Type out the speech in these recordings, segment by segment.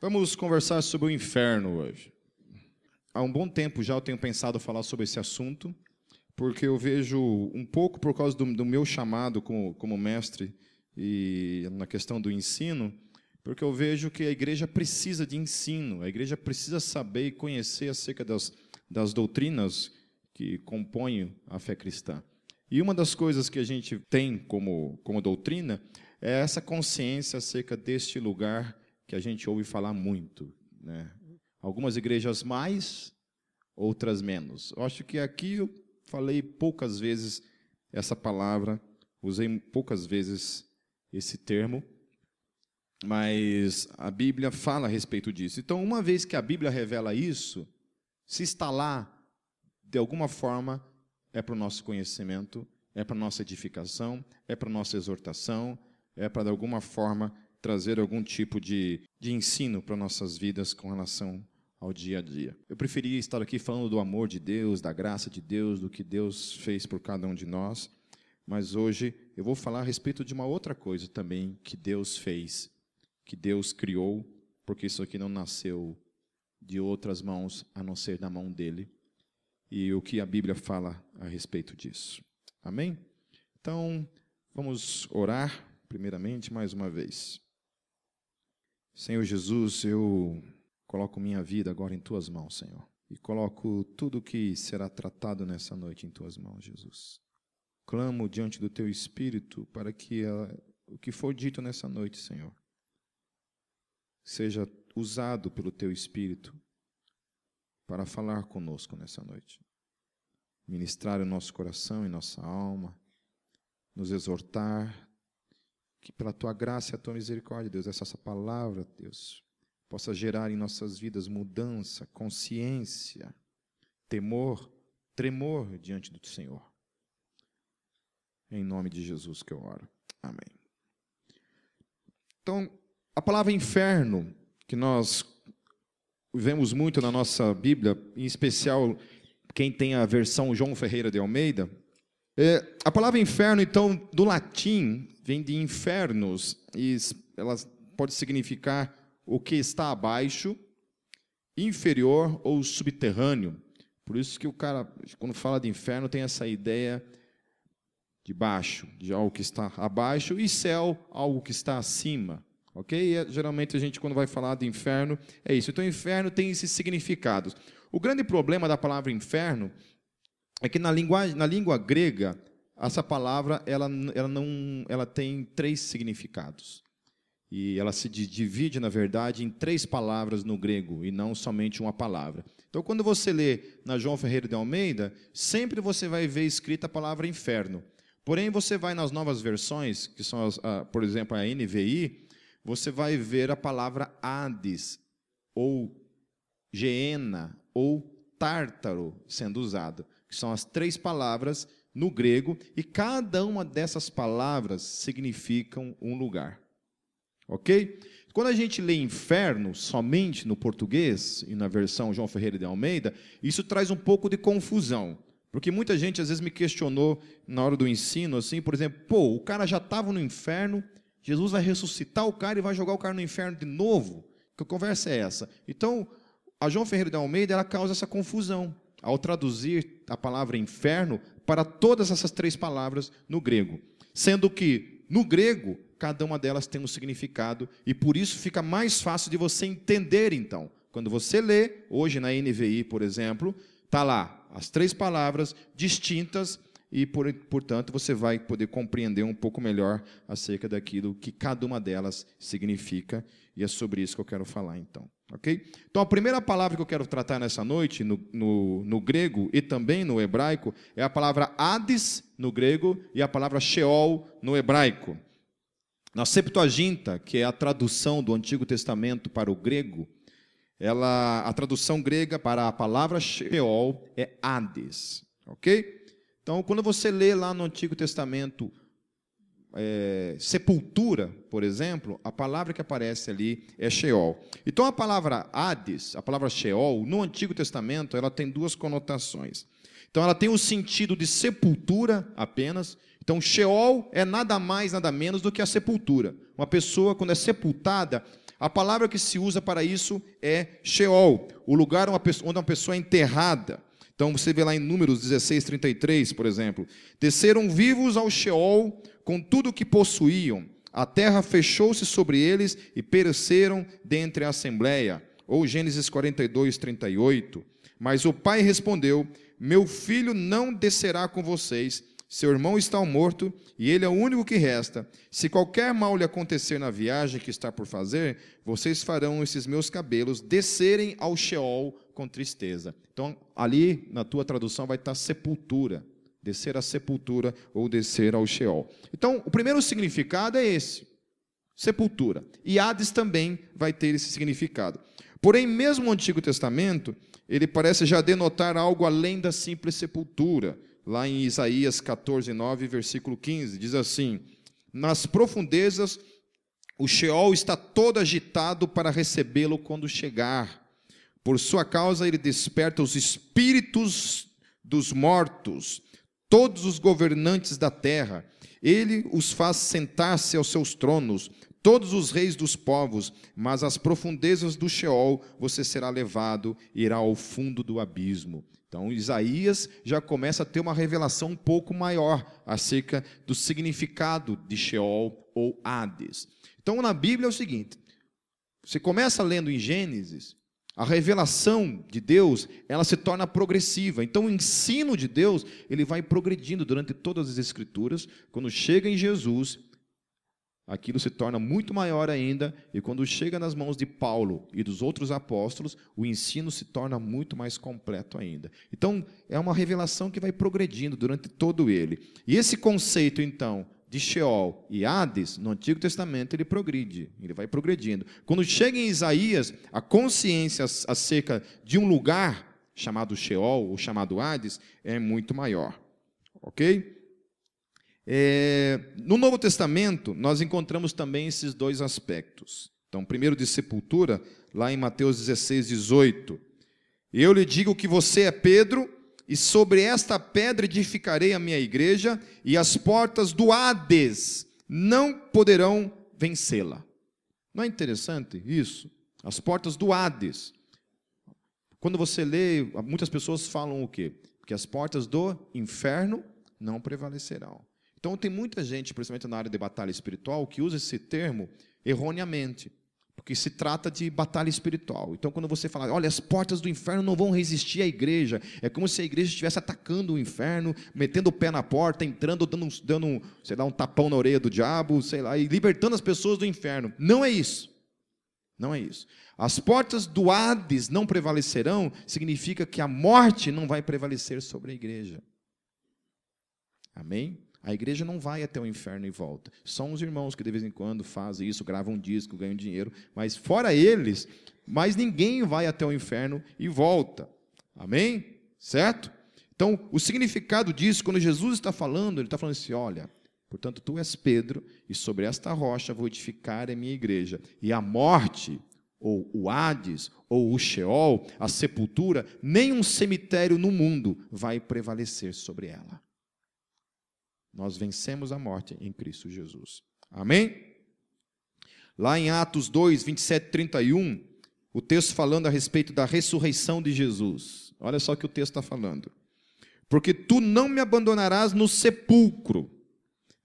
Vamos conversar sobre o inferno hoje. Há um bom tempo já eu tenho pensado falar sobre esse assunto, porque eu vejo um pouco por causa do, do meu chamado como, como mestre e na questão do ensino, porque eu vejo que a igreja precisa de ensino, a igreja precisa saber e conhecer acerca das, das doutrinas que compõem a fé cristã. E uma das coisas que a gente tem como, como doutrina é essa consciência acerca deste lugar que a gente ouve falar muito. Né? Algumas igrejas mais, outras menos. Eu acho que aqui eu falei poucas vezes essa palavra, usei poucas vezes esse termo, mas a Bíblia fala a respeito disso. Então, uma vez que a Bíblia revela isso, se está lá, de alguma forma, é para o nosso conhecimento, é para a nossa edificação, é para a nossa exortação, é para, de alguma forma, trazer algum tipo de, de ensino para nossas vidas com relação ao dia a dia. Eu preferia estar aqui falando do amor de Deus, da graça de Deus, do que Deus fez por cada um de nós, mas hoje eu vou falar a respeito de uma outra coisa também que Deus fez, que Deus criou, porque isso aqui não nasceu de outras mãos a não ser da mão dele, e o que a Bíblia fala a respeito disso. Amém? Então, vamos orar primeiramente mais uma vez. Senhor Jesus, eu coloco minha vida agora em tuas mãos, Senhor. E coloco tudo que será tratado nessa noite em tuas mãos, Jesus. Clamo diante do teu espírito para que a, o que for dito nessa noite, Senhor, seja usado pelo teu espírito para falar conosco nessa noite. Ministrar o nosso coração e nossa alma, nos exortar, que pela tua graça e a tua misericórdia, Deus, essa, essa palavra, Deus, possa gerar em nossas vidas mudança, consciência, temor, tremor diante do Senhor. Em nome de Jesus que eu oro. Amém. Então, a palavra inferno, que nós vemos muito na nossa Bíblia, em especial quem tem a versão João Ferreira de Almeida, é, a palavra inferno, então, do latim, vem de infernos, e ela pode significar o que está abaixo, inferior ou subterrâneo. Por isso que o cara, quando fala de inferno, tem essa ideia de baixo, de algo que está abaixo, e céu, algo que está acima. Ok? E, é, geralmente a gente, quando vai falar de inferno, é isso. Então, inferno tem esses significados. O grande problema da palavra inferno é que na, linguagem, na língua grega, essa palavra ela, ela, não, ela tem três significados. E ela se divide, na verdade, em três palavras no grego, e não somente uma palavra. Então, quando você lê na João Ferreira de Almeida, sempre você vai ver escrita a palavra inferno. Porém, você vai nas novas versões, que são, as, a, por exemplo, a NVI, você vai ver a palavra Hades, ou Geena, ou Tártaro sendo usada que são as três palavras no grego, e cada uma dessas palavras significam um lugar. Ok? Quando a gente lê inferno somente no português e na versão João Ferreira de Almeida, isso traz um pouco de confusão. Porque muita gente às vezes me questionou na hora do ensino, assim, por exemplo, pô, o cara já estava no inferno, Jesus vai ressuscitar o cara e vai jogar o cara no inferno de novo? Que conversa é essa? Então, a João Ferreira de Almeida ela causa essa confusão ao traduzir a palavra inferno para todas essas três palavras no grego. Sendo que, no grego, cada uma delas tem um significado e por isso fica mais fácil de você entender, então. Quando você lê, hoje na NVI, por exemplo, está lá as três palavras distintas e, por, portanto, você vai poder compreender um pouco melhor acerca daquilo que cada uma delas significa e é sobre isso que eu quero falar, então. Ok? Então, a primeira palavra que eu quero tratar nessa noite, no, no, no, grego e também no hebraico, é a palavra Hades, no grego, e a palavra Sheol, no hebraico. Na Septuaginta, que é a tradução do Antigo Testamento para o grego, ela, a tradução grega para a palavra Sheol é Hades. Ok? Então, quando você lê lá no Antigo Testamento é, sepultura, por exemplo, a palavra que aparece ali é Sheol. Então a palavra Hades, a palavra Sheol, no Antigo Testamento, ela tem duas conotações. Então ela tem o sentido de sepultura apenas. Então Sheol é nada mais, nada menos do que a sepultura. Uma pessoa, quando é sepultada, A palavra que se usa para isso é Sheol, o lugar onde uma pessoa é enterrada. Então você vê lá em Números 16, 33, por exemplo. Desceram vivos ao Sheol com tudo o que possuíam. A terra fechou-se sobre eles e pereceram dentre a assembleia. Ou Gênesis 42, 38. Mas o pai respondeu: Meu filho não descerá com vocês. Seu irmão está morto e ele é o único que resta. Se qualquer mal lhe acontecer na viagem que está por fazer, vocês farão esses meus cabelos descerem ao Sheol com tristeza. Então, ali na tua tradução vai estar sepultura, descer à sepultura ou descer ao Sheol. Então, o primeiro significado é esse, sepultura. E Hades também vai ter esse significado. Porém, mesmo o Antigo Testamento, ele parece já denotar algo além da simples sepultura. Lá em Isaías 14, 9, versículo 15, diz assim: Nas profundezas o Sheol está todo agitado para recebê-lo quando chegar. Por sua causa, ele desperta os espíritos dos mortos, todos os governantes da terra. Ele os faz sentar-se aos seus tronos, todos os reis dos povos, mas às profundezas do Sheol você será levado irá ao fundo do abismo. Então, Isaías já começa a ter uma revelação um pouco maior acerca do significado de Sheol ou Hades. Então, na Bíblia é o seguinte: você começa lendo em Gênesis, a revelação de Deus, ela se torna progressiva. Então, o ensino de Deus, ele vai progredindo durante todas as escrituras. Quando chega em Jesus, aquilo se torna muito maior ainda, e quando chega nas mãos de Paulo e dos outros apóstolos, o ensino se torna muito mais completo ainda. Então, é uma revelação que vai progredindo durante todo ele. E esse conceito, então, de Sheol e Hades, no Antigo Testamento, ele progride, ele vai progredindo. Quando chega em Isaías, a consciência acerca de um lugar chamado Sheol ou chamado Hades é muito maior. Ok? É, no Novo Testamento, nós encontramos também esses dois aspectos. Então, primeiro de sepultura, lá em Mateus 16, 18. Eu lhe digo que você é Pedro, e sobre esta pedra edificarei a minha igreja, e as portas do Hades não poderão vencê-la. Não é interessante isso? As portas do Hades. Quando você lê, muitas pessoas falam o quê? Que as portas do inferno não prevalecerão. Então tem muita gente, principalmente na área de batalha espiritual, que usa esse termo erroneamente porque se trata de batalha espiritual. Então, quando você fala, olha, as portas do inferno não vão resistir à igreja, é como se a igreja estivesse atacando o inferno, metendo o pé na porta, entrando, dando, dando sei lá, um tapão na orelha do diabo, sei lá, e libertando as pessoas do inferno. Não é isso. Não é isso. As portas do Hades não prevalecerão, significa que a morte não vai prevalecer sobre a igreja. Amém? A igreja não vai até o inferno e volta. São os irmãos que de vez em quando fazem isso, gravam um disco, ganham dinheiro, mas fora eles, mais ninguém vai até o inferno e volta. Amém? Certo? Então, o significado disso, quando Jesus está falando, ele está falando assim: olha, portanto, tu és Pedro, e sobre esta rocha vou edificar a minha igreja, e a morte, ou o Hades, ou o Sheol, a sepultura, nem um cemitério no mundo vai prevalecer sobre ela. Nós vencemos a morte em Cristo Jesus. Amém? Lá em Atos 2, 27 31, o texto falando a respeito da ressurreição de Jesus. Olha só o que o texto está falando. Porque tu não me abandonarás no sepulcro,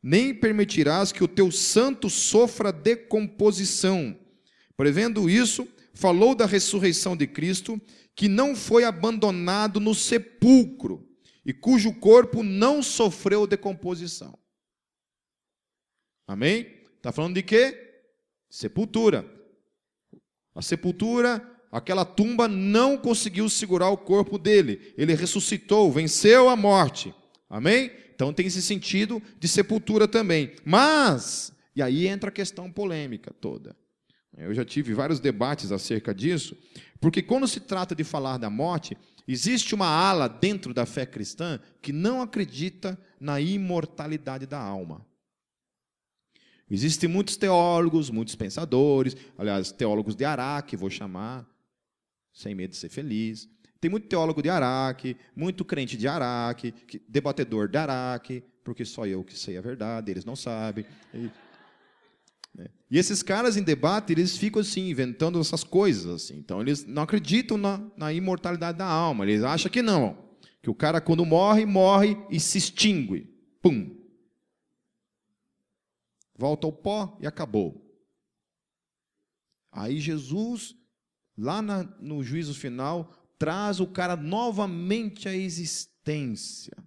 nem permitirás que o teu santo sofra decomposição. Prevendo isso, falou da ressurreição de Cristo, que não foi abandonado no sepulcro, e cujo corpo não sofreu decomposição. Amém? Está falando de quê? Sepultura. A sepultura, aquela tumba não conseguiu segurar o corpo dele. Ele ressuscitou, venceu a morte. Amém? Então tem esse sentido de sepultura também. Mas, e aí entra a questão polêmica toda. Eu já tive vários debates acerca disso, porque quando se trata de falar da morte, Existe uma ala dentro da fé cristã que não acredita na imortalidade da alma. Existem muitos teólogos, muitos pensadores, aliás, teólogos de Araque, vou chamar, sem medo de ser feliz. Tem muito teólogo de Araque, muito crente de Araque, debatedor de Araque, porque só eu que sei a verdade, eles não sabem. Né? E esses caras em debate, eles ficam assim, inventando essas coisas. assim. Então, eles não acreditam na, na imortalidade da alma. Eles acham que não. Que o cara, quando morre, morre e se extingue. Pum. Volta ao pó e acabou. Aí Jesus, lá na, no juízo final, traz o cara novamente à existência.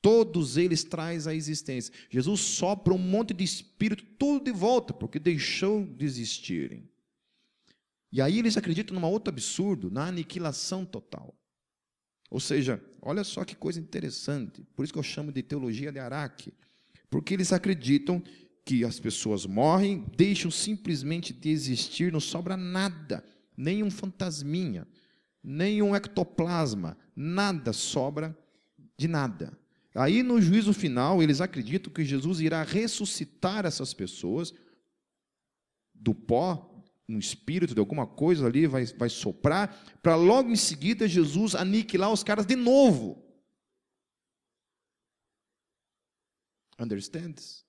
Todos eles traz a existência. Jesus sopra um monte de espírito tudo de volta, porque deixou de existirem. E aí eles acreditam numa outro absurdo, na aniquilação total. Ou seja, olha só que coisa interessante. Por isso que eu chamo de teologia de Araque. Porque eles acreditam que as pessoas morrem, deixam simplesmente de existir, não sobra nada, nem um fantasminha, nem um ectoplasma, nada sobra de nada. Aí no juízo final, eles acreditam que Jesus irá ressuscitar essas pessoas do pó, um espírito de alguma coisa ali vai, vai soprar, para logo em seguida Jesus aniquilar os caras de novo. Understands?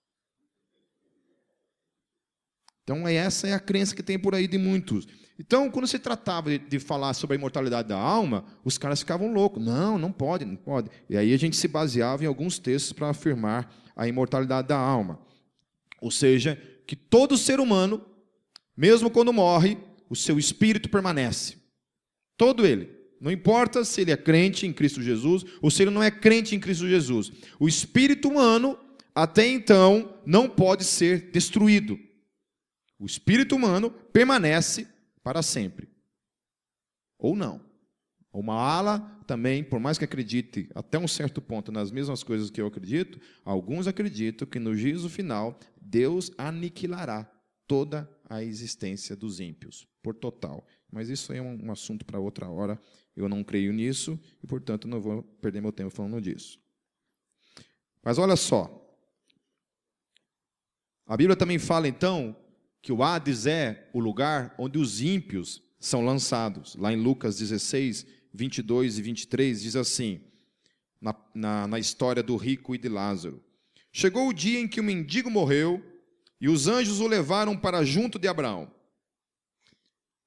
Então, essa é a crença que tem por aí de muitos. Então, quando se tratava de, de, falar sobre a imortalidade da alma, os caras ficavam loucos. Não, não pode, não pode. E aí a gente se baseava em alguns textos para afirmar a imortalidade da alma. Ou seja, que todo ser humano, mesmo quando morre, o seu espírito permanece. Todo ele. Não importa se ele é crente em Cristo Jesus ou se ele não é crente em Cristo Jesus. O espírito humano, até então, não pode ser destruído. O espírito humano permanece para sempre. Ou não. Uma ala também, por mais que acredite até um certo ponto nas mesmas coisas que eu acredito, alguns acreditam que no juízo final Deus aniquilará toda a existência dos ímpios, por total. Mas isso é um assunto para outra hora. Eu não creio nisso e, portanto, não vou perder meu tempo falando disso. Mas olha só. A Bíblia também fala, então, que o Hades é o lugar onde os ímpios são lançados. Lá em Lucas 16, 22 e 23, diz assim, na, na, na história do rico e de Lázaro: Chegou o dia em que o mendigo morreu e os anjos o levaram para junto de Abraão.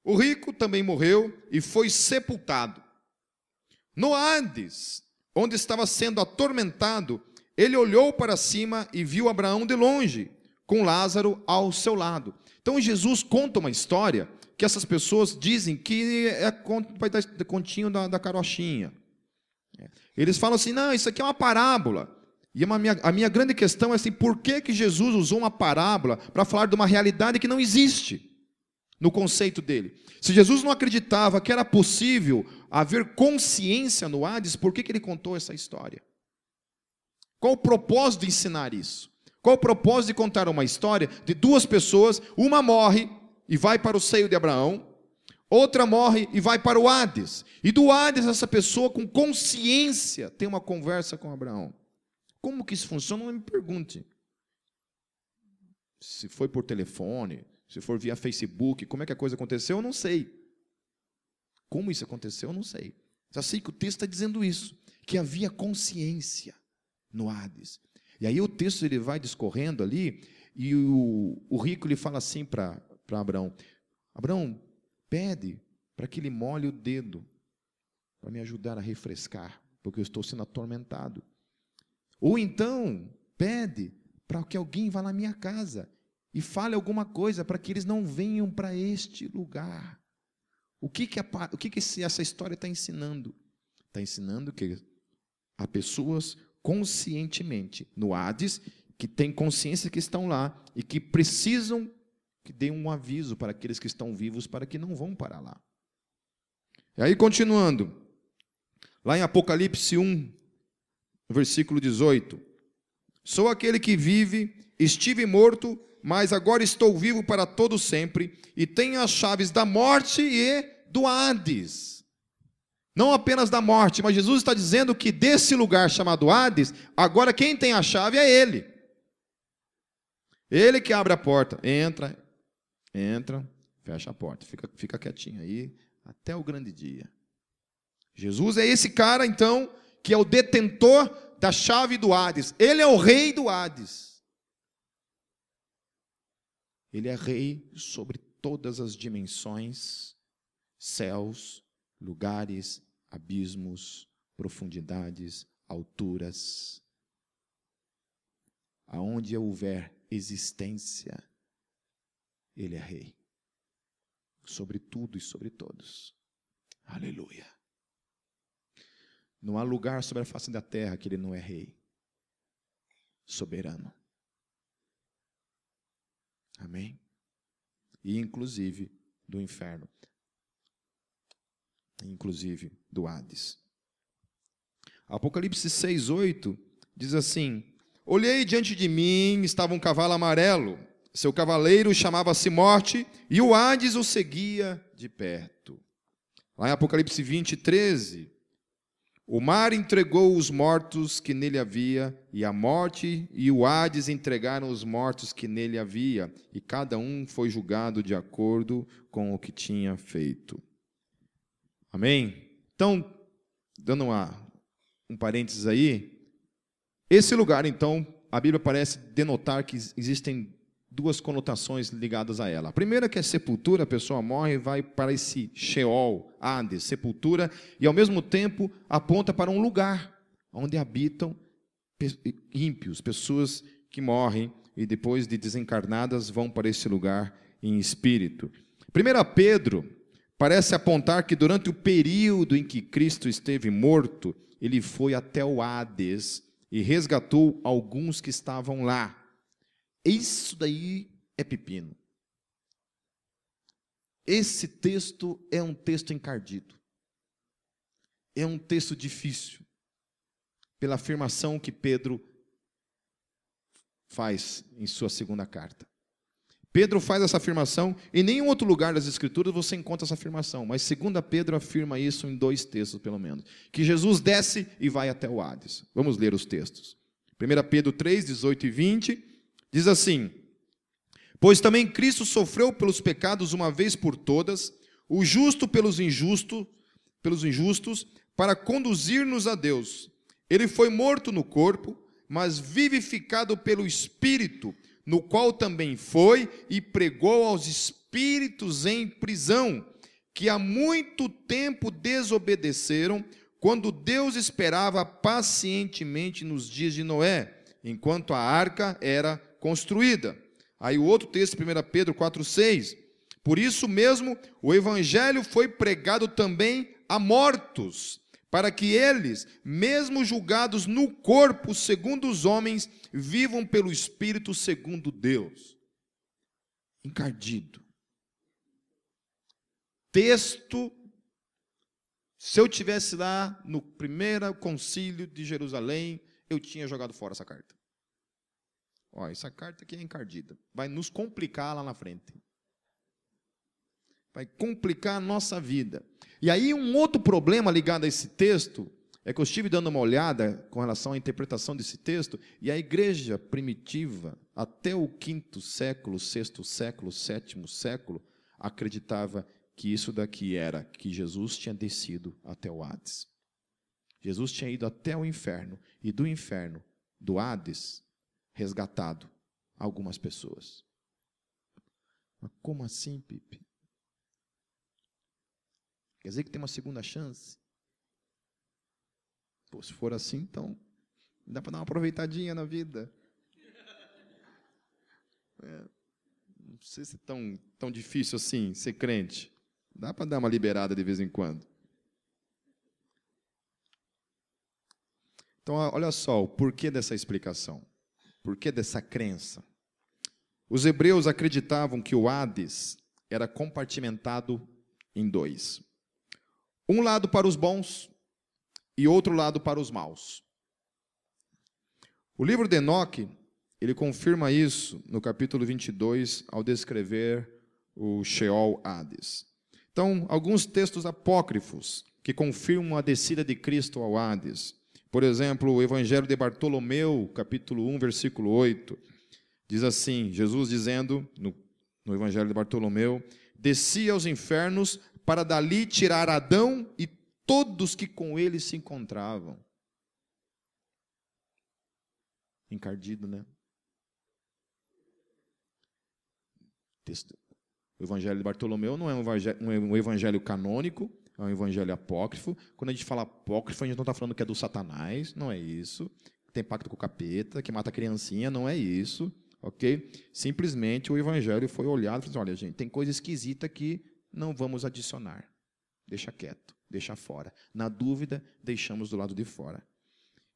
O rico também morreu e foi sepultado. No Hades, onde estava sendo atormentado, ele olhou para cima e viu Abraão de longe, com Lázaro ao seu lado. Então Jesus conta uma história que essas pessoas dizem que é continho da, da carochinha. Eles falam assim, não, isso aqui é uma parábola. E a minha, a minha grande questão é assim, por que, que Jesus usou uma parábola para falar de uma realidade que não existe no conceito dele? Se Jesus não acreditava que era possível haver consciência no Hades, por que, que ele contou essa história? Qual o propósito de ensinar isso? Qual o propósito de contar uma história de duas pessoas? Uma morre e vai para o seio de Abraão, outra morre e vai para o Hades. E do Hades, essa pessoa com consciência tem uma conversa com Abraão. Como que isso funciona? Não me pergunte. Se foi por telefone, se for via Facebook, como é que a coisa aconteceu, eu não sei. Como isso aconteceu, eu não sei. Só sei que o texto está dizendo isso, que havia consciência no Hades. E aí o texto ele vai discorrendo ali, e o, o rico lhe fala assim para Abraão: Abraão, pede para que ele molhe o dedo, para me ajudar a refrescar, porque eu estou sendo atormentado. Ou então, pede para que alguém vá na minha casa e fale alguma coisa para que eles não venham para este lugar. O que, que, a, o que, que essa história está ensinando? Está ensinando que há pessoas conscientemente no Hades, que têm consciência que estão lá e que precisam que dê um aviso para aqueles que estão vivos para que não vão para lá. E aí, continuando, lá em Apocalipse 1, versículo 18: Sou aquele que vive, estive morto, mas agora estou vivo para todo sempre, e tenho as chaves da morte e do Hades. Não apenas da morte, mas Jesus está dizendo que desse lugar chamado Hades, agora quem tem a chave é Ele. Ele que abre a porta. Entra, entra, fecha a porta. Fica, fica quietinho aí até o grande dia. Jesus é esse cara, então, que é o detentor da chave do Hades. Ele é o rei do Hades. Ele é rei sobre todas as dimensões, céus, lugares, abismos, profundidades, alturas. Aonde houver existência, Ele é Rei. Sobre tudo e sobre todos. Aleluia. Não há lugar sobre a face da terra que Ele não é Rei. Soberano. Amém? E inclusive do inferno. Inclusive do Hades. Apocalipse 6, 8 diz assim: Olhei diante de mim, estava um cavalo amarelo. Seu cavaleiro chamava-se Morte, e o Hades o seguia de perto. Lá em Apocalipse 20, 13. O mar entregou os mortos que nele havia, e a morte e o Hades entregaram os mortos que nele havia, e cada um foi julgado de acordo com o que tinha feito. Amém? Então, dando uma, um parênteses aí, esse lugar, então, a Bíblia parece denotar que existem duas conotações ligadas a ela. A primeira que é sepultura, a pessoa morre e vai para esse Sheol, Hades, sepultura, e ao mesmo tempo aponta para um lugar onde habitam ímpios, pessoas que morrem e depois de desencarnadas vão para esse lugar em espírito. 1 Pedro parece apontar que durante o período em que Cristo esteve morto, ele foi até o Hades e resgatou alguns que estavam lá. Isso daí é pepino. Esse texto é um texto encardido. É um texto difícil, pela afirmação que Pedro faz em sua segunda carta. Pedro faz essa afirmação, em nenhum outro lugar das Escrituras você encontra essa afirmação, mas segunda Pedro afirma isso em dois textos, pelo menos. Que Jesus desce e vai até o Hades. Vamos ler os textos. 1 Pedro 3, 18 e 20, diz assim: Pois também Cristo sofreu pelos pecados uma vez por todas, o justo pelos injustos, pelos injustos, para conduzir-nos a Deus. Ele foi morto no corpo, mas vivificado pelo Espírito no qual também foi e pregou aos espíritos em prisão, que há muito tempo desobedeceram, quando Deus esperava pacientemente nos dias de Noé, enquanto a arca era construída. Aí o outro texto, 1 Pedro 4,6. Por isso mesmo, o evangelho foi pregado também a mortos, para que eles, mesmo julgados no corpo segundo os homens, vivam pelo Espírito segundo Deus. Encardido. Texto. Se eu tivesse lá no primeiro concílio de Jerusalém, eu tinha jogado fora essa carta. Ó, essa carta aqui é encardida. Vai nos complicar lá na frente. Vai complicar a nossa vida. E aí, um outro problema ligado a esse texto é que eu estive dando uma olhada com relação à interpretação desse texto, e a igreja primitiva, até o quinto século, sexto século, sétimo século, acreditava que isso daqui era que Jesus tinha descido até o Hades. Jesus tinha ido até o inferno, e do inferno, do Hades, resgatado algumas pessoas. Mas como assim, Pipe? Quer dizer que tem uma segunda chance? Pô, se for assim, então dá para dar uma aproveitadinha na vida. É, não se é tão, tão difícil assim ser crente. Dá para dar uma liberada de vez em quando. Então, olha só o porquê dessa explicação. Porquê dessa crença? Os hebreus acreditavam que o Hades era compartimentado em dois. Um lado para os bons e outro lado para os maus. O livro de Enoque, ele confirma isso no capítulo 22, ao descrever o Sheol Hades. Então, alguns textos apócrifos que confirmam a descida de Cristo ao Hades. Por exemplo, o Evangelho de Bartolomeu, capítulo 1, versículo 8, diz assim: Jesus dizendo, no, no Evangelho de Bartolomeu, descia aos infernos para dali tirar Adão e todos que com ele se encontravam. Encardido, né? O evangelho de Bartolomeu não é um evangelho, canônico, é um evangelho apócrifo. Quando a gente fala apócrifo, a gente não está falando que é do Satanás, não é isso. Tem pacto com o capeta, que mata a criancinha, não é isso. Ok? Simplesmente o evangelho foi olhado e falou assim, olha, gente, tem coisa esquisita que não vamos adicionar. Deixa quieto, deixa fora. Na dúvida, deixamos do lado de fora.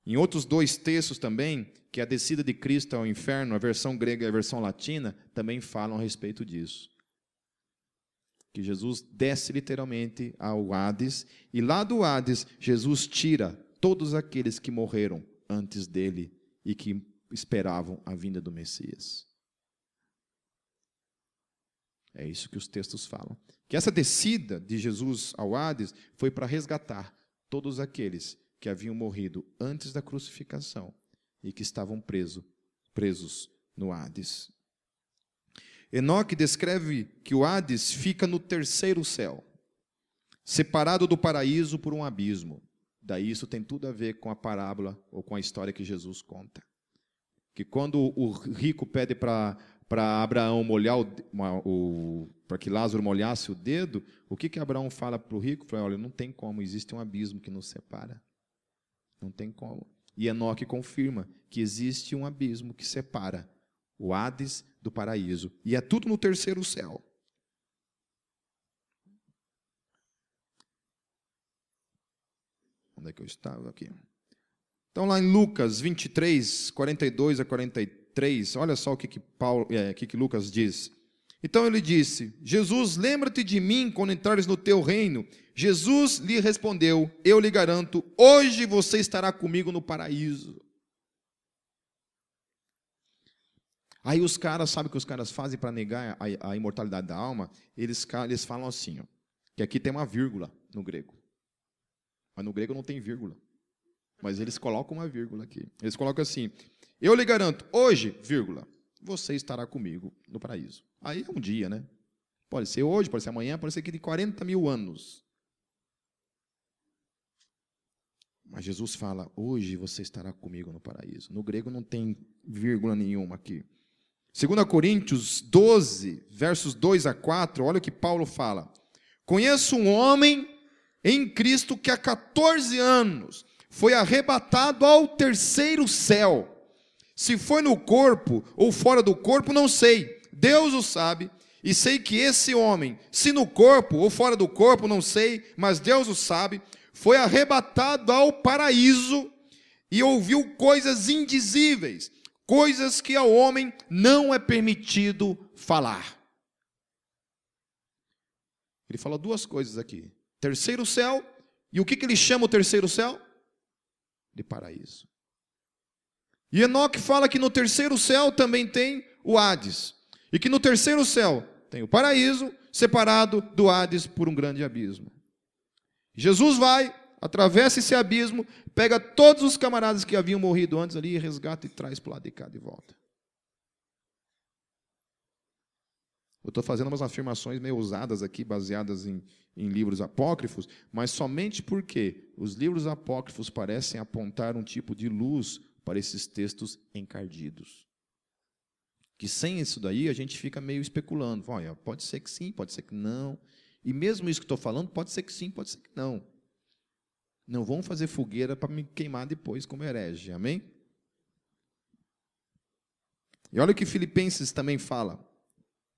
Em outros dois textos também, que é a descida de Cristo ao inferno, a versão grega e a versão latina, também falam a respeito disso. Que Jesus desce literalmente ao Hades, e lá do Hades, Jesus tira todos aqueles que morreram antes dele e que esperavam a vinda do Messias. É isso que os textos falam. Que essa descida de Jesus ao Hades foi para resgatar todos aqueles que haviam morrido antes da crucificação e que estavam preso, presos no Hades. Enoque descreve que o Hades fica no terceiro céu, separado do paraíso por um abismo. Daí isso tem tudo a ver com a parábola ou com a história que Jesus conta. Que quando o rico pede para para Abraão molhar o, o para que Lázaro molhasse o dedo, o que que Abraão fala para o rico? Fala, olha, não tem como, existe um abismo que nos separa. Não tem como. E Enoque confirma que existe um abismo que separa o Hades do paraíso. E é tudo no terceiro céu. Onde é que eu estava aqui? Então, lá em Lucas 23, 42 a 43, olha só o que, que, Paulo, é, que, que Lucas diz. Então ele disse: Jesus, lembra-te de mim quando entrares no teu reino. Jesus lhe respondeu: Eu lhe garanto, hoje você estará comigo no paraíso. Aí os caras, sabe o que os caras fazem para negar a, a, imortalidade da alma? Eles, eles falam assim, ó, que aqui tem uma vírgula no grego. Mas no grego não tem vírgula. Mas eles colocam uma vírgula aqui. Eles colocam assim: Eu lhe garanto, hoje, vírgula, você estará comigo no paraíso. Aí é um dia, né? Pode ser hoje, pode ser amanhã, pode ser que de 40 mil anos. Mas Jesus fala: Hoje você estará comigo no paraíso. No grego não tem vírgula nenhuma aqui. 2 Coríntios 12, versos 2 a 4, olha o que Paulo fala. Conheço um homem em Cristo que há 14 anos foi arrebatado ao terceiro céu. Se foi no corpo ou fora do corpo, não sei. Deus o sabe. E sei que esse homem, se no corpo ou fora do corpo, não sei, mas Deus o sabe, foi arrebatado ao paraíso e ouviu coisas indizíveis, coisas que ao homem não é permitido falar. Ele fala duas coisas aqui: terceiro céu, e o que, que ele chama o terceiro céu? De paraíso. E Enoque fala que no terceiro céu também tem o Hades. E que no terceiro céu tem o paraíso, separado do Hades por um grande abismo. Jesus vai, atravessa esse abismo, pega todos os camaradas que haviam morrido antes ali, resgata e traz para o lado de cá de volta. Eu estou fazendo umas afirmações meio ousadas aqui, baseadas em, em livros apócrifos, mas somente porque os livros apócrifos parecem apontar um tipo de luz para esses textos encardidos. Que sem isso daí a gente fica meio especulando. Olha, pode ser que sim, pode ser que não. E mesmo isso que estou falando, pode ser que sim, pode ser que não. Não vão fazer fogueira para me queimar depois como herege. Amém? E olha o que Filipenses também fala.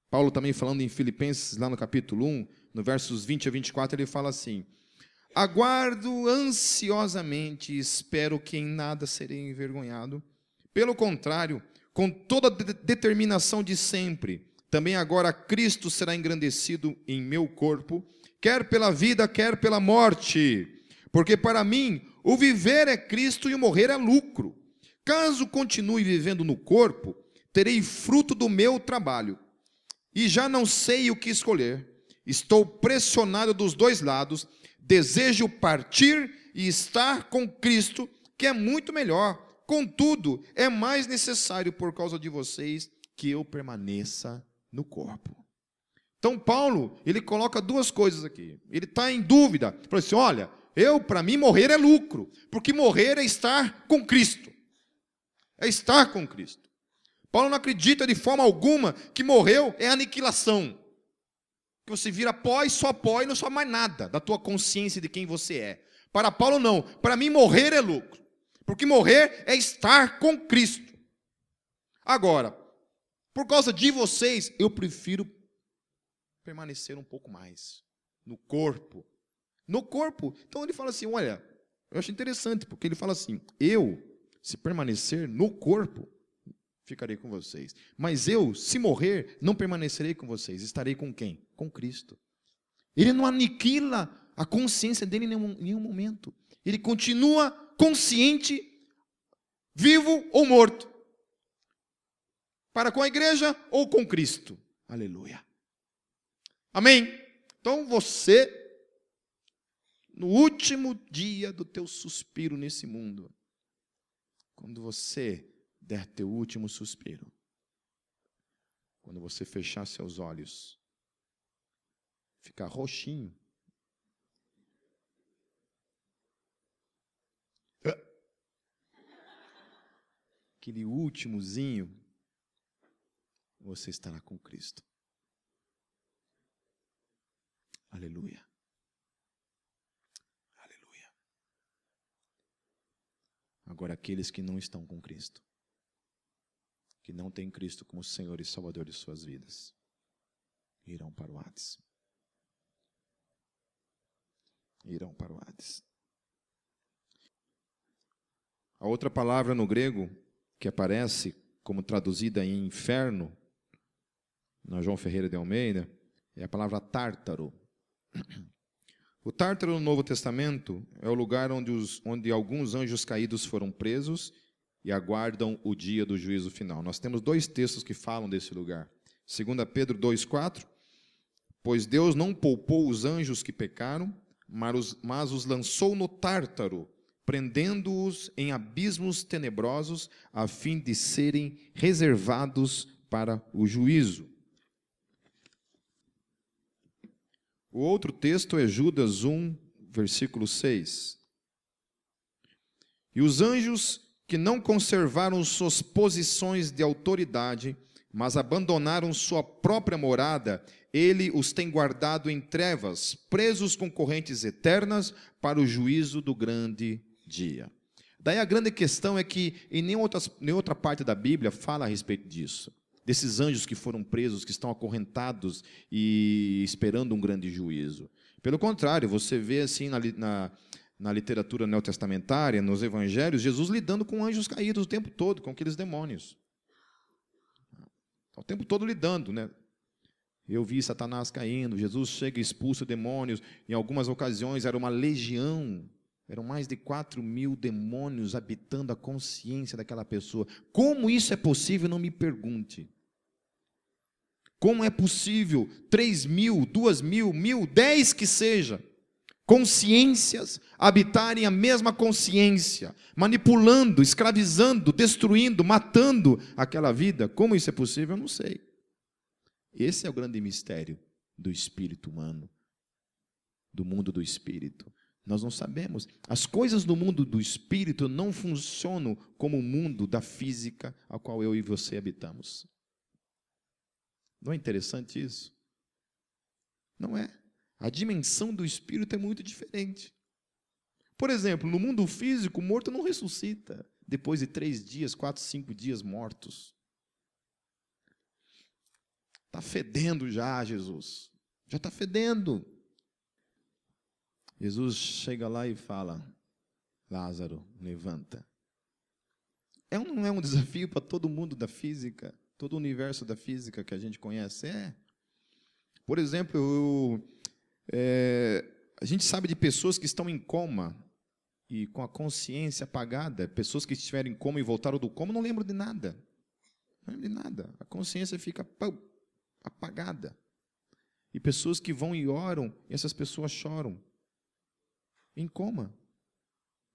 Paulo também falando em Filipenses, lá no capítulo 1, no versos 20 a 24, ele fala assim: Aguardo ansiosamente e espero que em nada serei envergonhado. Pelo contrário, com toda a determinação de sempre. Também agora Cristo será engrandecido em meu corpo, quer pela vida, quer pela morte. Porque para mim, o viver é Cristo e o morrer é lucro. Caso continue vivendo no corpo, terei fruto do meu trabalho. E já não sei o que escolher. Estou pressionado dos dois lados. Desejo partir e estar com Cristo, que é muito melhor Contudo, é mais necessário por causa de vocês que eu permaneça no corpo. Então, Paulo, ele coloca duas coisas aqui. Ele está em dúvida. Ele fala assim: olha, eu, para mim, morrer é lucro, porque morrer é estar com Cristo. É estar com Cristo. Paulo não acredita de forma alguma que morreu é aniquilação. Que você vira pó e só pó e não só mais nada da tua consciência de quem você é. Para Paulo, não. Para mim, morrer é lucro. Porque morrer é estar com Cristo. Agora, por causa de vocês, eu prefiro permanecer um pouco mais no corpo. No corpo. Então ele fala assim: olha, eu acho interessante, porque ele fala assim: eu, se permanecer no corpo, ficarei com vocês. Mas eu, se morrer, não permanecerei com vocês. Estarei com quem? Com Cristo. Ele não aniquila a consciência dele em nenhum, em nenhum momento. Ele continua consciente, vivo ou morto. Para com a igreja ou com Cristo. Aleluia. Amém? Então você, no último dia do teu suspiro nesse mundo, quando você der teu último suspiro, quando você fechar seus olhos, ficar roxinho, aquele últimozinho, você estará com Cristo. Aleluia. Aleluia. Agora, aqueles que não estão com Cristo, que não têm Cristo como Senhor e Salvador de suas vidas, irão para o Hades. Irão para o Hades. A outra palavra no grego que aparece como traduzida em inferno, na João Ferreira de Almeida, é a palavra tártaro. O Tártaro no Novo Testamento é o lugar onde, os, onde alguns anjos caídos foram presos e aguardam o dia do juízo final. Nós temos dois textos que falam desse lugar. 2 Pedro 2,4: Pois Deus não poupou os anjos que pecaram, mas os, lançou no Tártaro, prendendo-os em abismos tenebrosos, a fim de serem reservados para o juízo. O outro texto é Judas 1, versículo 6. E os anjos que não conservaram suas posições de autoridade, mas abandonaram sua própria morada, ele os tem guardado em trevas, presos com correntes eternas para o juízo do grande dia. Daí a grande questão é que em nenhuma outra, nenhuma outra parte da Bíblia fala a respeito disso desses anjos que foram presos, que estão acorrentados e esperando um grande juízo. Pelo contrário, você vê assim na, na, na literatura neotestamentária, nos evangelhos, Jesus lidando com anjos caídos o tempo todo, com aqueles demônios. O tempo todo lidando, né? Eu vi Satanás caindo, Jesus chega e expulsa demônios. Em algumas ocasiões era uma legião, eram mais de 4 mil demônios habitando a consciência daquela pessoa. Como isso é possível, não me pergunte. Como é possível três mil, duas mil, mil, dez que seja, consciências habitarem a mesma consciência, manipulando, escravizando, destruindo, matando aquela vida? Como isso é possível? Eu não sei. Esse é o grande mistério do espírito humano, do mundo do espírito. Nós não sabemos. As coisas do mundo do espírito não funcionam como o mundo da física ao qual eu e você habitamos. Não é interessante isso? Não é. A dimensão do espírito é muito diferente. Por exemplo, no mundo físico, o morto não ressuscita depois de três dias, quatro, cinco dias mortos. Está fedendo já, Jesus. Já está fedendo. Jesus chega lá e fala: Lázaro, levanta. É um, não é um desafio para todo mundo da física? todo o universo da física que a gente conhece? É. Por exemplo, eu, é, a gente sabe de pessoas que estão em coma e com a consciência apagada, pessoas que estiveram em coma e voltaram do coma, não lembram de nada. Não lembram de nada. A consciência fica apagada. E pessoas que vão e oram, e essas pessoas choram. Em coma.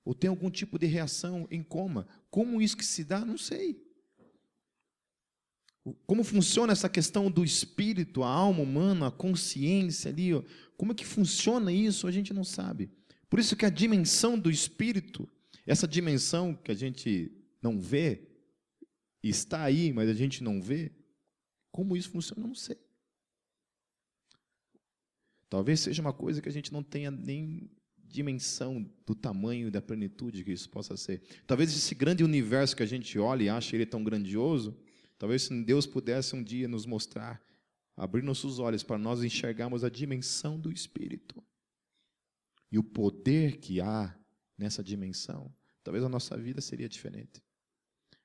Ou tem algum tipo de reação em coma. Como isso que se dá, não sei. Como funciona essa questão do espírito, a alma humana, a consciência ali, ó, como é que funciona isso, a gente não sabe. Por isso que a dimensão do espírito, essa dimensão que a gente não vê, está aí, mas a gente não vê, como isso funciona, eu não sei. Talvez seja uma coisa que a gente não tenha nem dimensão do tamanho e da plenitude que isso possa ser. Talvez esse grande universo que a gente olha e acha ele tão grandioso, talvez se Deus pudesse um dia nos mostrar, abrir nossos olhos para nós enxergarmos a dimensão do Espírito e o poder que há nessa dimensão, talvez a nossa vida seria diferente.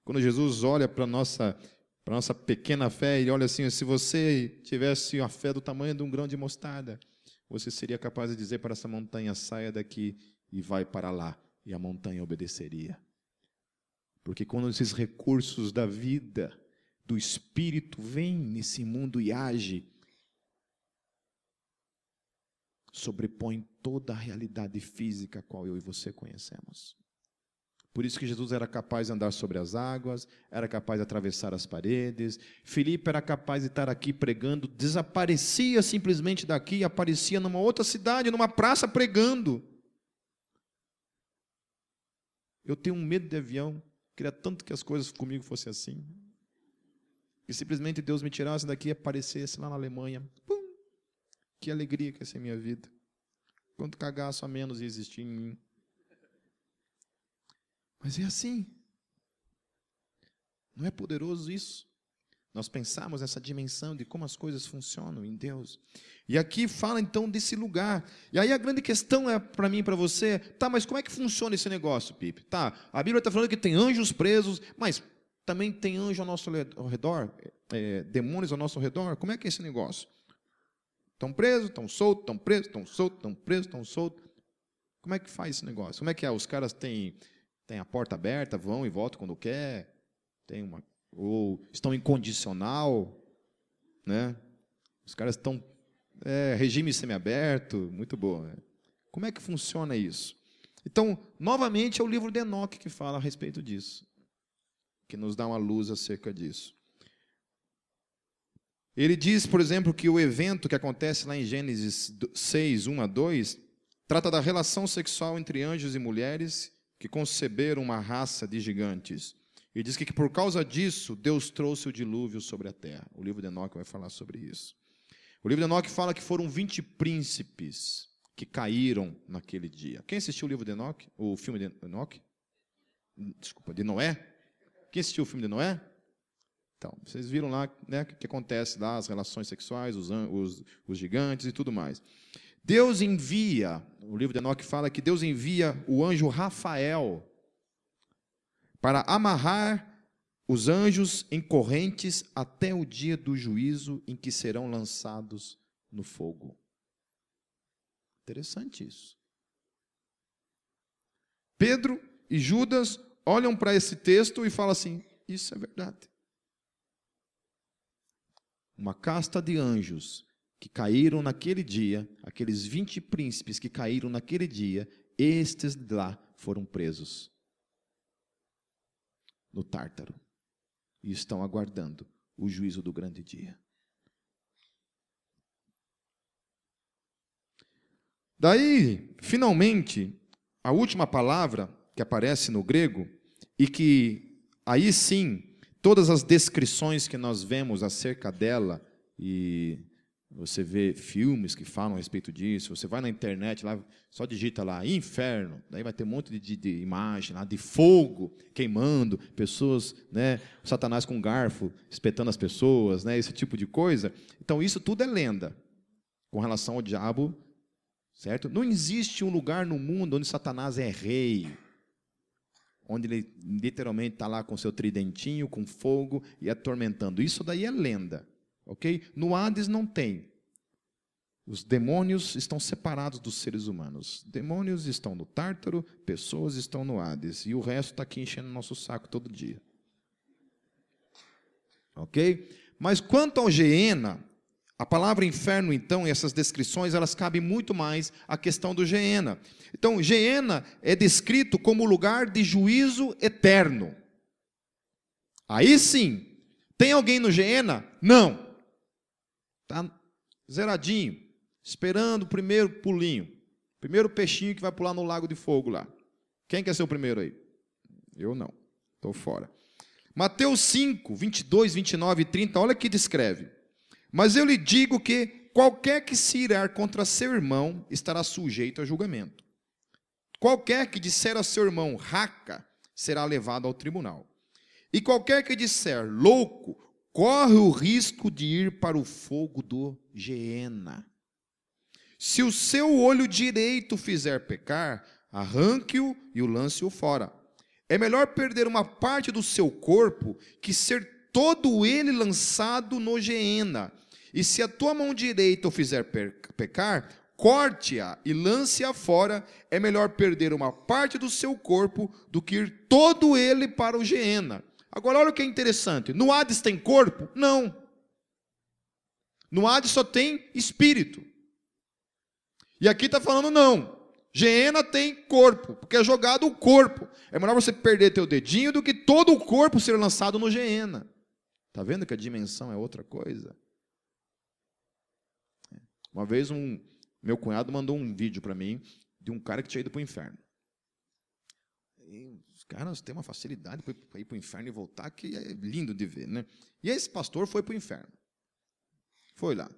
Quando Jesus olha para a nossa, nossa pequena fé, ele olha assim: se você tivesse a fé do tamanho de um grão de mostarda, você seria capaz de dizer para essa montanha: saia daqui e vai para lá, e a montanha obedeceria. Porque quando esses recursos da vida, do Espírito, vêm nesse mundo e age, sobrepõe toda a realidade física a qual eu e você conhecemos. Por isso que Jesus era capaz de andar sobre as águas, era capaz de atravessar as paredes. Filipe era capaz de estar aqui pregando, desaparecia simplesmente daqui e aparecia numa outra cidade, numa praça pregando. Eu tenho um medo de avião, queria tanto que as coisas comigo fossem assim. E simplesmente Deus me tirasse daqui e aparecesse lá na Alemanha. Pum! Que alegria que ia ser minha vida. Quanto cagaço a menos ia existir em mim. Mas é assim. Não é poderoso isso? Nós pensamos nessa dimensão de como as coisas funcionam em Deus. E aqui fala então desse lugar. E aí a grande questão é para mim e para você, tá, mas como é que funciona esse negócio, Pipe? Tá, a Bíblia está falando que tem anjos presos, mas também tem anjo ao nosso redor, é, demônios ao nosso redor. Como é que é esse negócio? Estão presos, estão soltos, estão presos, estão soltos, estão presos, estão soltos. Como é que faz esse negócio? Como é que é? Os caras têm tem a porta aberta, vão e voltam quando quer, tem uma ou estão incondicional, né? Os caras estão é, regime semiaberto, muito bom. Né? Como é que funciona isso? Então, novamente é o livro de Enoque que fala a respeito disso, que nos dá uma luz acerca disso. Ele diz, por exemplo, que o evento que acontece lá em Gênesis 6, 1 a 2, trata da relação sexual entre anjos e mulheres que conceberam uma raça de gigantes. E diz que, por causa disso, Deus trouxe o dilúvio sobre a terra. O livro de Enoque vai falar sobre isso. O livro de Enoque fala que foram 20 príncipes que caíram naquele dia. Quem assistiu o livro de Enoque? O filme de Enoque? Desculpa, de Noé? Quem assistiu o filme de Noé? Então, vocês viram lá né, o que acontece lá, as relações sexuais, os, os, os gigantes e tudo mais. Deus envia, o livro de Enoque fala que Deus envia o anjo Rafael para amarrar os anjos em correntes até o dia do juízo em que serão lançados no fogo. Interessante isso. Pedro e Judas olham para esse texto e falam assim: Isso é verdade. Uma casta de anjos que caíram naquele dia, aqueles 20 príncipes que caíram naquele dia, estes lá foram presos no Tártaro e estão aguardando o juízo do grande dia. Daí, finalmente, a última palavra que aparece no grego e que aí sim todas as descrições que nós vemos acerca dela e você vê filmes que falam a respeito disso. Você vai na internet, lá, só digita lá inferno. Daí vai ter um monte de, de, imagem lá, de fogo queimando, pessoas, né, Satanás com garfo espetando as pessoas, né, esse tipo de coisa. Então isso tudo é lenda com relação ao diabo, certo? Não existe um lugar no mundo onde Satanás é rei, onde ele literalmente está lá com seu tridentinho, com fogo e atormentando. Isso daí é lenda. Ok? No Hades não tem. Os demônios estão separados dos seres humanos. Demônios estão no Tártaro, pessoas estão no Hades. E o resto está aqui enchendo nosso saco todo dia. Ok? Mas quanto ao Geena, a palavra inferno, então, e essas descrições, elas cabem muito mais à questão do Geena. Então, Geena é descrito como lugar de juízo eterno. Aí sim, tem alguém no Geena? Não. Está zeradinho, esperando o primeiro pulinho. Primeiro peixinho que vai pular no lago de fogo lá. Quem quer ser o primeiro aí? Eu não. Estou fora. Mateus 5, 22, 29 e 30, olha que descreve. Mas eu lhe digo que qualquer que se irar contra seu irmão estará sujeito a julgamento. Qualquer que disser a seu irmão raca será levado ao tribunal. E qualquer que disser louco corre o risco de ir para o fogo do Geena. Se o seu olho direito fizer pecar, arranque-o e o lance-o fora. É melhor perder uma parte do seu corpo que ser todo ele lançado no Geena. E se a tua mão direita o fizer pecar, corte-a e lance-a fora. É melhor perder uma parte do seu corpo do que ir todo ele para o Geena. Agora, olha o que é interessante: no Hades tem corpo? Não. No Hades só tem espírito. E aqui está falando não. Geena tem corpo, porque é jogado o corpo. É melhor você perder teu dedinho do que todo o corpo ser lançado no Geena. Está vendo que a dimensão é outra coisa? Uma vez um meu cunhado mandou um vídeo para mim de um cara que tinha ido para o inferno. E os caras têm uma facilidade para ir para o inferno e voltar que é lindo de ver, né? E esse pastor foi para o inferno. Foi lá.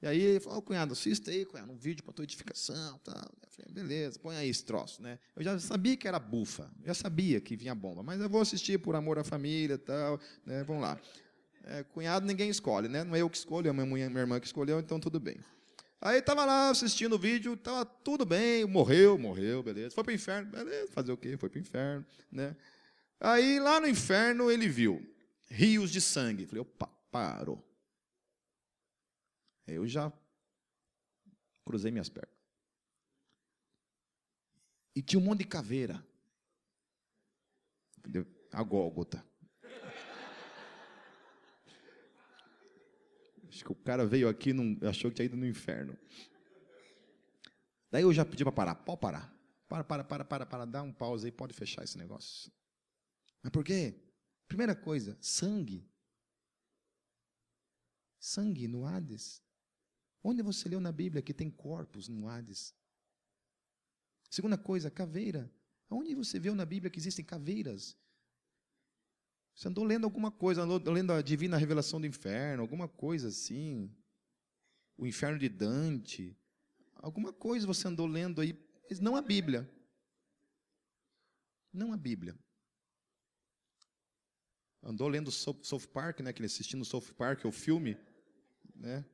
E aí ele falou, oh, cunhado, assista aí, cunhado, um vídeo para tua edificação. Tal. Eu falei, beleza, põe aí esse troço. Né? Eu já sabia que era bufa, já sabia que vinha bomba, mas eu vou assistir por amor à família e tal. Né? Vamos lá. É, cunhado ninguém escolhe, né? Não é eu que escolho, é minha, minha irmã que escolheu, então tudo bem. Aí estava lá assistindo o vídeo, estava tudo bem, morreu, morreu, beleza. Foi para o inferno, beleza, fazer o quê? Foi para o inferno. Né? Aí lá no inferno ele viu rios de sangue. Falei, opa, parou. Eu já cruzei minhas pernas. E tinha um monte de caveira. A Gólgota. Acho que o cara veio aqui e achou que tinha ido no inferno. Daí eu já pedi para parar. Pode parar. Para, para, para, para, para. Dá um pause aí, pode fechar esse negócio. Mas por quê? Primeira coisa, sangue. Sangue no Hades. Onde você leu na Bíblia que tem corpos no Hades? Segunda coisa, caveira. Onde você viu na Bíblia que existem caveiras? Você andou lendo alguma coisa, andou lendo a divina revelação do inferno, alguma coisa assim. O inferno de Dante. Alguma coisa você andou lendo aí, mas não a Bíblia. Não a Bíblia. Andou lendo South Park, né? Que assistindo South Park, o filme, né?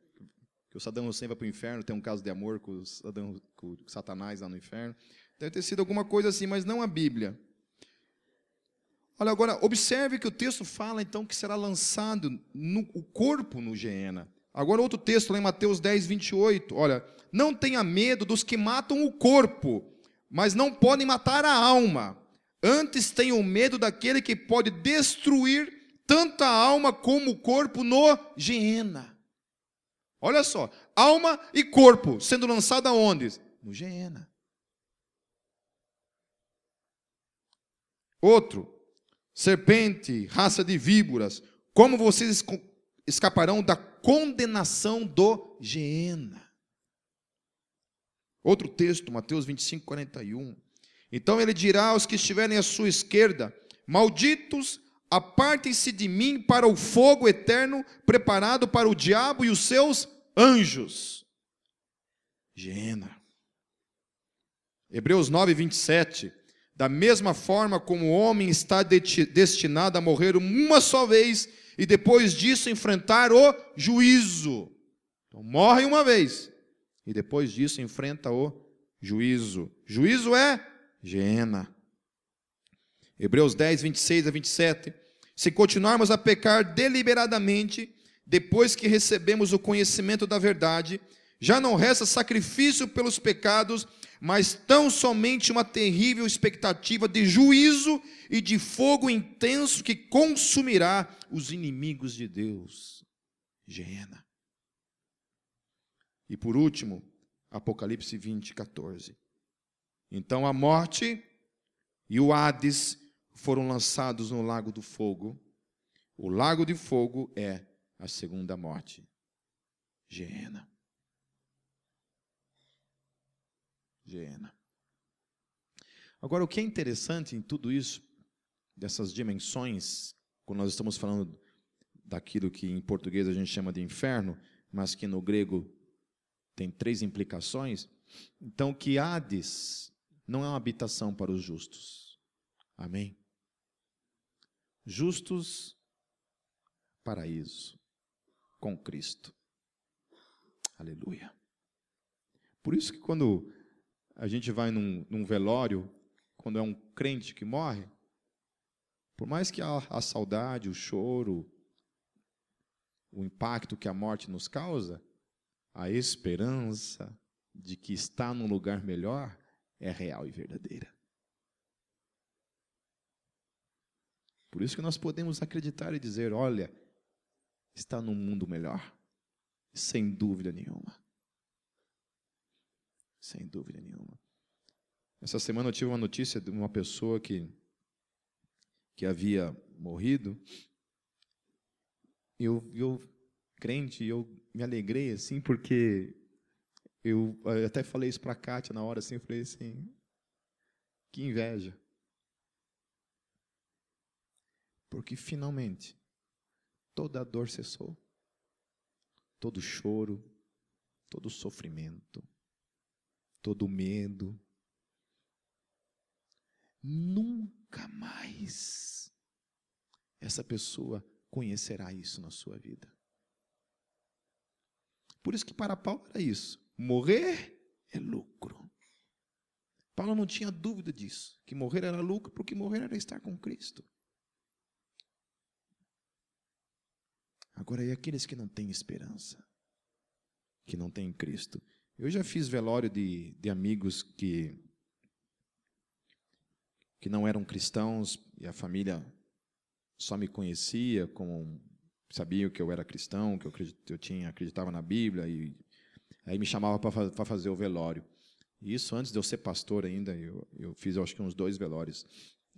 Que o Saddam Hussein vai para o inferno, tem um caso de amor com, o Saddam, com o Satanás lá no inferno. Deve ter sido alguma coisa assim, mas não a Bíblia. Olha, agora, observe que o texto fala então que será lançado no, o corpo no Geena. Agora, outro texto lá em Mateus 10, 28. Olha, não tenha medo dos que matam o corpo, mas não podem matar a alma. Antes tenham medo daquele que pode destruir tanto a alma como o corpo no Geena. Olha só, alma e corpo sendo lançado aonde? No Geena. Outro, serpente, raça de víboras, como vocês escaparão da condenação do Geena? Outro texto, Mateus 25, 41. Então ele dirá aos que estiverem à sua esquerda: Malditos, apartem-se de mim para o fogo eterno preparado para o diabo e os seus anjos. Gena. Hebreus 9, 27. Da mesma forma como o homem está destinado a morrer uma só vez e depois disso enfrentar o juízo. Então, morre uma vez e depois disso enfrenta o juízo. Juízo é Gena. Hebreus 10, 26 a 27. Se continuarmos a pecar deliberadamente, depois que recebemos o conhecimento da verdade, já não resta sacrifício pelos pecados, mas tão somente uma terrível expectativa de juízo e de fogo intenso que consumirá os inimigos de Deus. Geena. E por último, Apocalipse 20, 14. Então a morte e o Hades foram lançados no lago do fogo. O lago de fogo é a segunda morte. Geena. Geena. Agora, o que é interessante em tudo isso, dessas dimensões quando nós estamos falando daquilo que em português a gente chama de inferno, mas que no grego tem três implicações. Então, que Hades não é uma habitação para os justos. Amém? Justos, paraíso, com Cristo. Aleluia. Por isso que quando a gente vai num, num velório, quando é um crente que morre, por mais que a, a saudade, o choro, o impacto que a morte nos causa, a esperança de que está num lugar melhor é real e verdadeira. Por isso que nós podemos acreditar e dizer: olha, está num mundo melhor, sem dúvida nenhuma. Sem dúvida nenhuma. Essa semana eu tive uma notícia de uma pessoa que, que havia morrido. Eu, eu, crente, eu me alegrei assim, porque eu, eu até falei isso para a Kátia na hora, assim, eu falei assim, que inveja. Porque finalmente toda a dor cessou, todo choro, todo sofrimento, todo medo. Nunca mais essa pessoa conhecerá isso na sua vida. Por isso que para Paulo era isso. Morrer é lucro. Paulo não tinha dúvida disso, que morrer era lucro, porque morrer era estar com Cristo. Agora, e aqueles que não têm esperança, que não têm Cristo? Eu já fiz velório de, de amigos que, que não eram cristãos e a família só me conhecia como sabia que eu era cristão, que eu, eu tinha acreditava na Bíblia e aí me chamava para fazer o velório. E isso antes de eu ser pastor ainda, eu, eu fiz acho que uns dois velórios.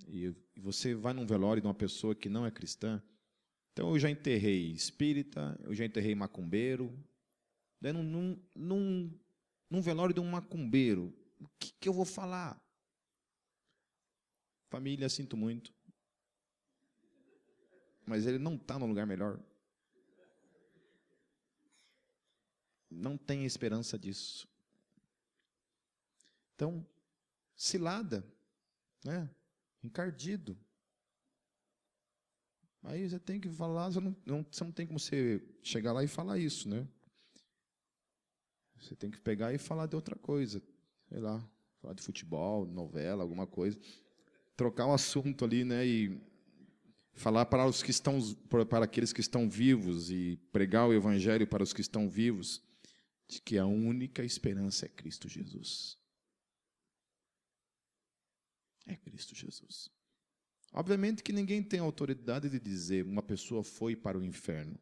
E você vai num velório de uma pessoa que não é cristã, então eu já enterrei espírita, eu já enterrei macumbeiro. Daí num, num, num, velório de um macumbeiro, o que, que eu vou falar? Família, sinto muito. Mas ele não está no lugar melhor. Não tem esperança disso. Então, cilada, né? encardido. Aí você tem que falar, você não, não, você não tem como você chegar lá e falar isso, né? Você tem que pegar e falar de outra coisa. Sei lá, falar de futebol, novela, alguma coisa. Trocar o um assunto ali, né? E falar para os que estão para aqueles que estão vivos e pregar o evangelho para os que estão vivos de que a única esperança é Cristo Jesus. É Cristo Jesus. Obviamente que ninguém tem autoridade de dizer uma pessoa foi para o inferno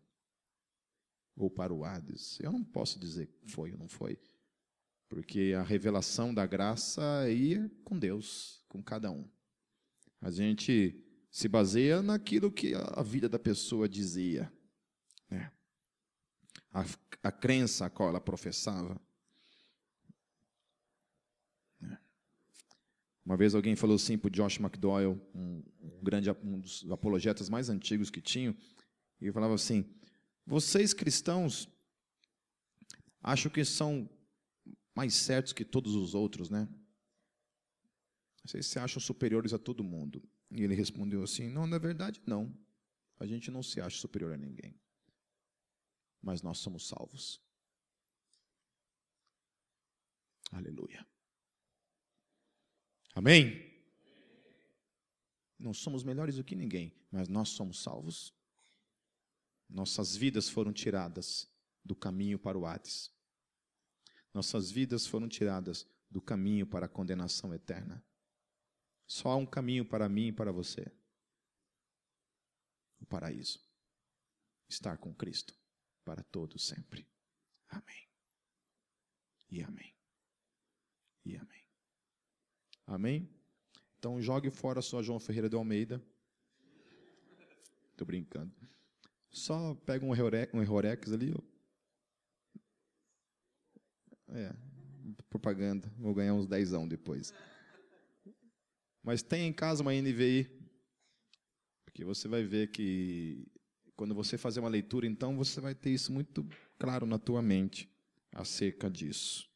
ou para o Hades. Eu não posso dizer foi ou não foi, porque a revelação da graça ia com Deus, com cada um. A gente se baseia naquilo que a vida da pessoa dizia, né? a, a crença a qual ela professava. Uma vez alguém falou assim para o Josh McDowell, um, grande, um dos apologetas mais antigos que tinham, e falava assim: vocês cristãos acham que são mais certos que todos os outros, né? Vocês se acham superiores a todo mundo. E ele respondeu assim: não, na verdade, não. A gente não se acha superior a ninguém. Mas nós somos salvos. Aleluia. Amém? Não somos melhores do que ninguém, mas nós somos salvos. Nossas vidas foram tiradas do caminho para o Hades. Nossas vidas foram tiradas do caminho para a condenação eterna. Só há um caminho para mim e para você: o paraíso. Estar com Cristo para todos sempre. Amém. E amém. E amém. Amém? Então jogue fora só João Ferreira de Almeida. Estou brincando. Só pega um Eurorex ali. É, propaganda. Vou ganhar uns dezão depois. Mas tem em casa uma NVI. Porque você vai ver que quando você fazer uma leitura, então você vai ter isso muito claro na tua mente acerca disso.